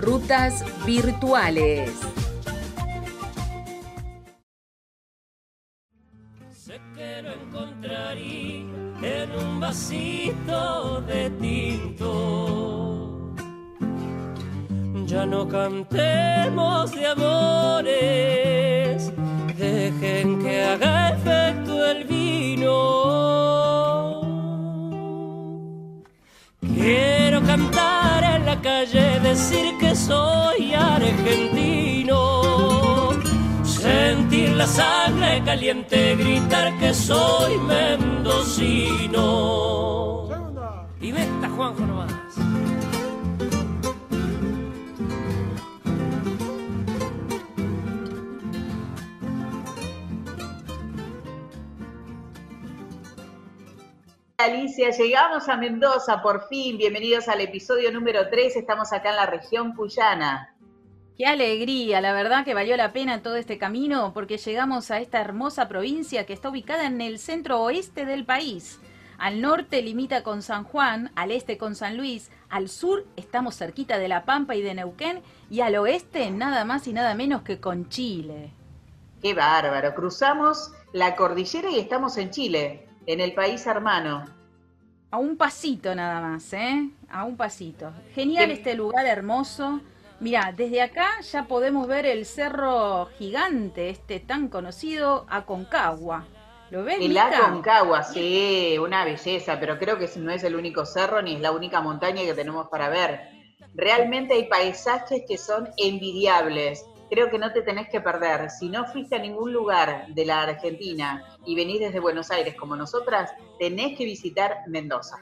Rutas virtuales. Sé que lo encontraría en un vasito de tinto. Ya no cantemos de amores, dejen que haga efecto el vino. Quiero cantar en la calle, decir que soy argentino. Sentir la sangre caliente, gritar que soy mendocino. Y vete, Juanjo nomás. Alicia, llegamos a Mendoza por fin. Bienvenidos al episodio número 3. Estamos acá en la región cuyana. Qué alegría, la verdad que valió la pena todo este camino porque llegamos a esta hermosa provincia que está ubicada en el centro oeste del país. Al norte limita con San Juan, al este con San Luis, al sur estamos cerquita de La Pampa y de Neuquén y al oeste nada más y nada menos que con Chile. Qué bárbaro. Cruzamos la cordillera y estamos en Chile, en el país hermano. A un pasito nada más, ¿eh? A un pasito. Genial Qué- este lugar hermoso. Mira, desde acá ya podemos ver el cerro gigante, este tan conocido Aconcagua. ¿Lo ves, El Mica? Aconcagua, sí, una belleza, pero creo que no es el único cerro ni es la única montaña que tenemos para ver. Realmente hay paisajes que son envidiables. Creo que no te tenés que perder. Si no fuiste a ningún lugar de la Argentina y venís desde Buenos Aires como nosotras, tenés que visitar Mendoza.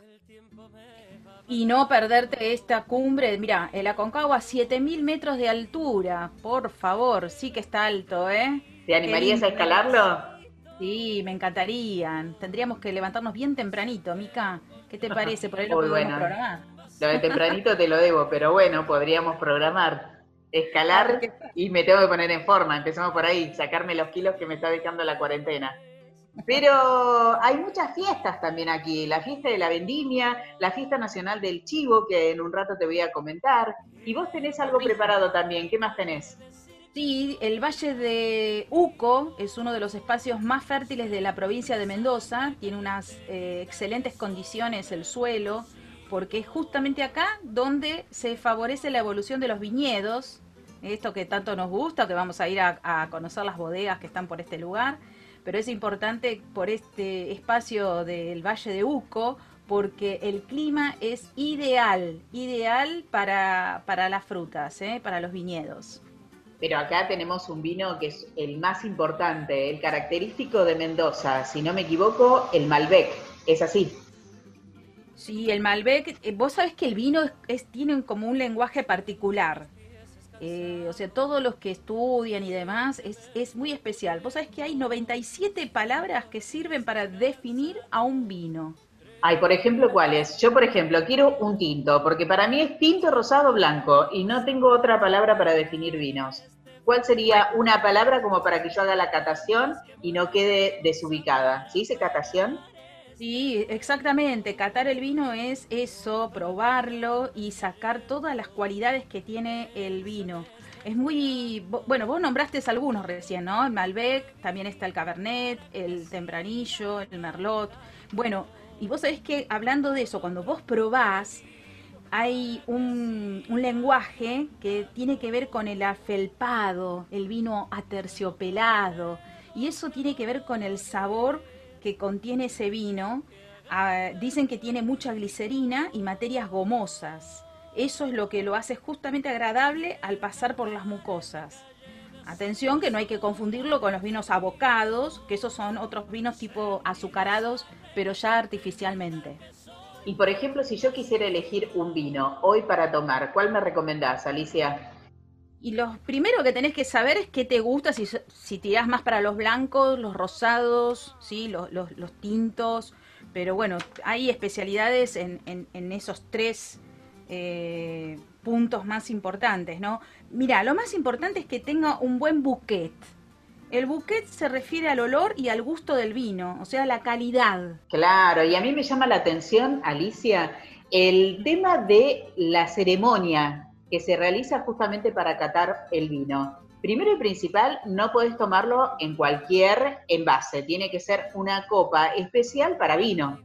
Y no perderte esta cumbre. Mira, el Aconcagua, 7000 metros de altura. Por favor, sí que está alto, ¿eh? ¿Te animarías a escalarlo? Sí, me encantarían. Tendríamos que levantarnos bien tempranito, Mica. ¿Qué te parece? Por ahí lo Muy podemos bueno. programar. Lo de tempranito te lo debo, pero bueno, podríamos programar. Escalar y me tengo que poner en forma. Empezamos por ahí, sacarme los kilos que me está dejando la cuarentena. Pero hay muchas fiestas también aquí. La fiesta de la vendimia, la fiesta nacional del chivo, que en un rato te voy a comentar. Y vos tenés algo preparado también. ¿Qué más tenés? Sí, el Valle de Uco es uno de los espacios más fértiles de la provincia de Mendoza. Tiene unas eh, excelentes condiciones el suelo, porque es justamente acá donde se favorece la evolución de los viñedos. Esto que tanto nos gusta, que vamos a ir a, a conocer las bodegas que están por este lugar. Pero es importante por este espacio del Valle de Uco, porque el clima es ideal, ideal para, para las frutas, ¿eh? para los viñedos. Pero acá tenemos un vino que es el más importante, el característico de Mendoza. Si no me equivoco, el Malbec. Es así. Sí, el Malbec, eh, vos sabés que el vino es, es- tiene como un lenguaje particular. Eh, o sea, todos los que estudian y demás es, es muy especial. Vos sabés que hay 97 palabras que sirven para definir a un vino. Ay, por ejemplo, ¿cuáles? Yo, por ejemplo, quiero un tinto, porque para mí es tinto, rosado, blanco, y no tengo otra palabra para definir vinos. ¿Cuál sería una palabra como para que yo haga la catación y no quede desubicada? ¿Se dice catación? Sí, exactamente. Catar el vino es eso, probarlo y sacar todas las cualidades que tiene el vino. Es muy, bueno, vos nombraste algunos recién, ¿no? El Malbec, también está el Cabernet, el Tempranillo, el Merlot. Bueno, y vos sabés que hablando de eso, cuando vos probás, hay un, un lenguaje que tiene que ver con el afelpado, el vino aterciopelado, y eso tiene que ver con el sabor que contiene ese vino. Ah, dicen que tiene mucha glicerina y materias gomosas. Eso es lo que lo hace justamente agradable al pasar por las mucosas. Atención que no hay que confundirlo con los vinos abocados, que esos son otros vinos tipo azucarados, pero ya artificialmente. Y por ejemplo, si yo quisiera elegir un vino hoy para tomar, ¿cuál me recomendás, Alicia? Y lo primero que tenés que saber es qué te gusta, si, si tirás más para los blancos, los rosados, ¿sí? los, los, tintos. Pero bueno, hay especialidades en, en, en esos tres eh, puntos más importantes, ¿no? Mira, lo más importante es que tenga un buen bouquet. El bouquet se refiere al olor y al gusto del vino, o sea, la calidad. Claro, y a mí me llama la atención, Alicia, el tema de la ceremonia que se realiza justamente para catar el vino. Primero y principal, no podés tomarlo en cualquier envase, tiene que ser una copa especial para vino.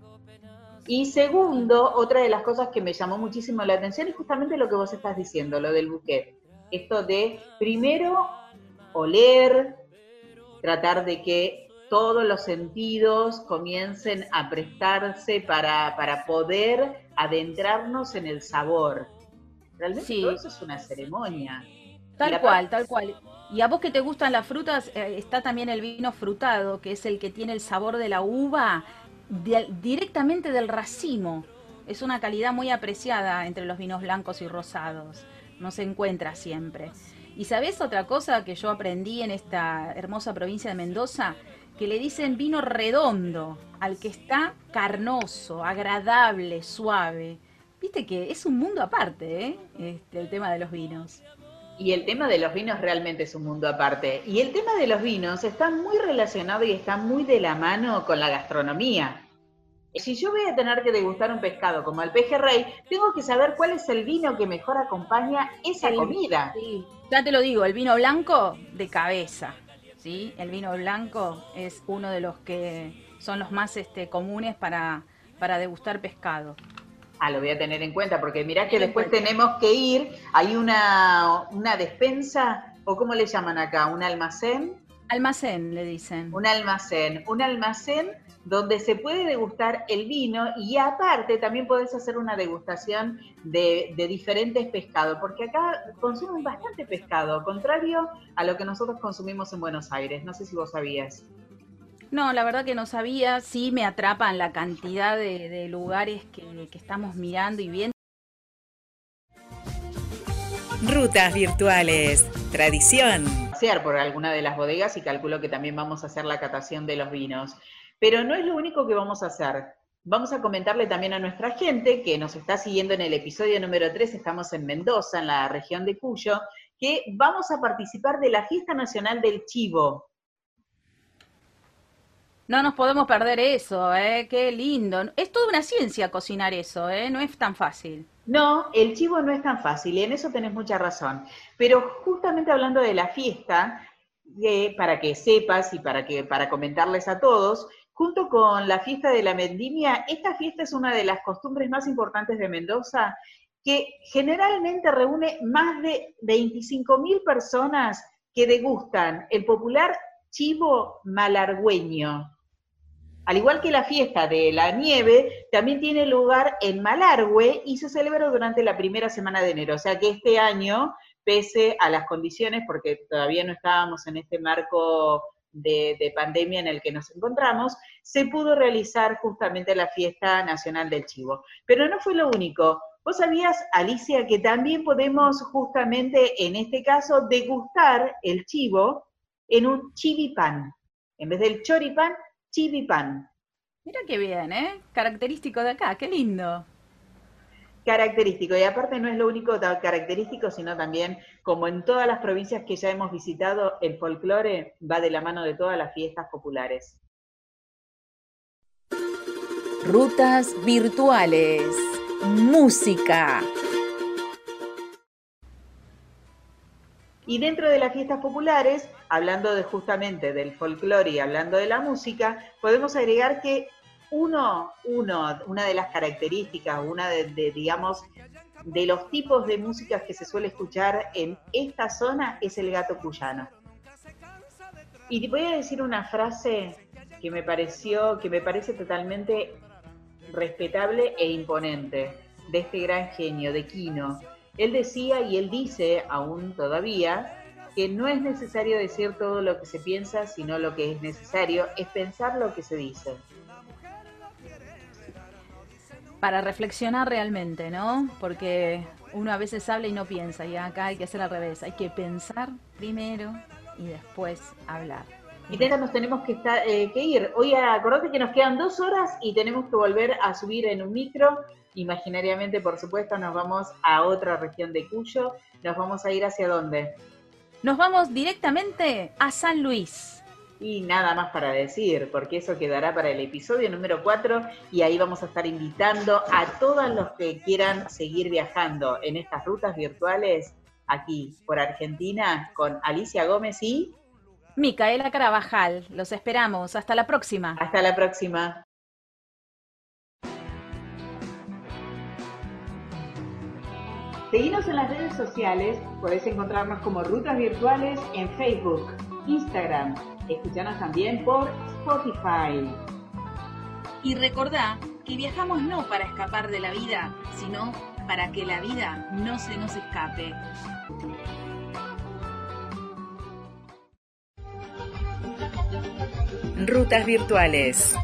Y segundo, otra de las cosas que me llamó muchísimo la atención es justamente lo que vos estás diciendo, lo del buquet. Esto de primero oler, tratar de que todos los sentidos comiencen a prestarse para, para poder adentrarnos en el sabor. Realmente todo eso es una ceremonia. Tal cual, tal cual. Y a vos que te gustan las frutas, eh, está también el vino frutado, que es el que tiene el sabor de la uva directamente del racimo. Es una calidad muy apreciada entre los vinos blancos y rosados. No se encuentra siempre. ¿Y sabés otra cosa que yo aprendí en esta hermosa provincia de Mendoza? Que le dicen vino redondo al que está carnoso, agradable, suave. Viste que es un mundo aparte, ¿eh? Este, el tema de los vinos. Y el tema de los vinos realmente es un mundo aparte. Y el tema de los vinos está muy relacionado y está muy de la mano con la gastronomía. Si yo voy a tener que degustar un pescado como el pejerrey, tengo que saber cuál es el vino que mejor acompaña esa comida. Sí. Ya te lo digo, el vino blanco de cabeza. ¿sí? El vino blanco es uno de los que son los más este, comunes para, para degustar pescado. Ah, lo voy a tener en cuenta, porque mirá que después tenemos que ir, hay una, una despensa, o cómo le llaman acá, un almacén. Almacén, le dicen. Un almacén, un almacén donde se puede degustar el vino y aparte también podés hacer una degustación de, diferentes pescados, porque acá consumen bastante pescado, contrario a lo que nosotros consumimos en Buenos Aires. No sé si vos sabías. No, la verdad que no sabía. Sí me atrapan la cantidad de, lugares que, que estamos mirando y viendo. Rutas virtuales, tradición. Por alguna de las bodegas y calculo que también vamos a hacer la catación de los vinos. Pero no es lo único que vamos a hacer. Vamos a comentarle también a nuestra gente que nos está siguiendo en el episodio número 3, estamos en Mendoza, en la región de Cuyo, que vamos a participar de la Fiesta Nacional del Chivo. No nos podemos perder eso, ¿eh? Qué lindo. Es toda una ciencia cocinar eso, ¿eh? No es tan fácil. No, el chivo no es tan fácil y en eso tenés mucha razón. Pero justamente hablando de la fiesta, para que sepas y para, que, para comentarles a todos, Junto con la fiesta de la vendimia, esta fiesta es una de las costumbres más importantes de Mendoza, que generalmente reúne más de 25.000 personas que degustan el popular chivo malargüeño. Al igual que la fiesta de la nieve, también tiene lugar en Malargüe y se celebra durante la primera semana de enero. O sea que este año, pese a las condiciones, porque todavía no estábamos en este marco de, pandemia en el que nos encontramos, se pudo realizar justamente la fiesta nacional del chivo. Pero no fue lo único. ¿Vos sabías, Alicia, que también podemos justamente en este caso degustar el chivo en un chivipán? En vez del choripán, chivipán. Mira qué bien, ¿eh? Característico de acá, qué lindo característico. Y aparte no es lo único característico, sino también, como en todas las provincias que ya hemos visitado, el folclore va de la mano de todas las fiestas populares. Rutas virtuales. Música. Y dentro de las fiestas populares, hablando de justamente del folclore y hablando de la música, podemos agregar que uno, uno, una de las características, una de, digamos, de los tipos de músicas que se suele escuchar en esta zona es el gato cuyano. Y te voy a decir una frase que me pareció, que me parece totalmente respetable e imponente de este gran genio, de Quino. Él decía y él dice aún todavía que no es necesario decir todo lo que se piensa, sino lo que es necesario es pensar lo que se dice para reflexionar realmente, ¿no? Porque uno a veces habla y no piensa, y acá hay que hacer al revés, hay que pensar primero y después hablar. Y nos tenemos que, estar, eh, que ir. Hoy acordate que nos quedan dos horas y tenemos que volver a subir en un micro. Imaginariamente, por supuesto, nos vamos a otra región de Cuyo. ¿Nos vamos a ir hacia dónde? Nos vamos directamente a San Luis. Y nada más para decir, porque eso quedará para el episodio número 4 y ahí vamos a estar invitando a todos los que quieran seguir viajando en estas rutas virtuales aquí por Argentina con Alicia Gómez y Micaela Carabajal. Los esperamos. Hasta la próxima. Hasta la próxima. Seguinos en las redes sociales, podés encontrarnos como Rutas Virtuales en Facebook, Instagram. Escuchanos también por Spotify. Y recordá que viajamos no para escapar de la vida, sino para que la vida no se nos escape. Rutas virtuales.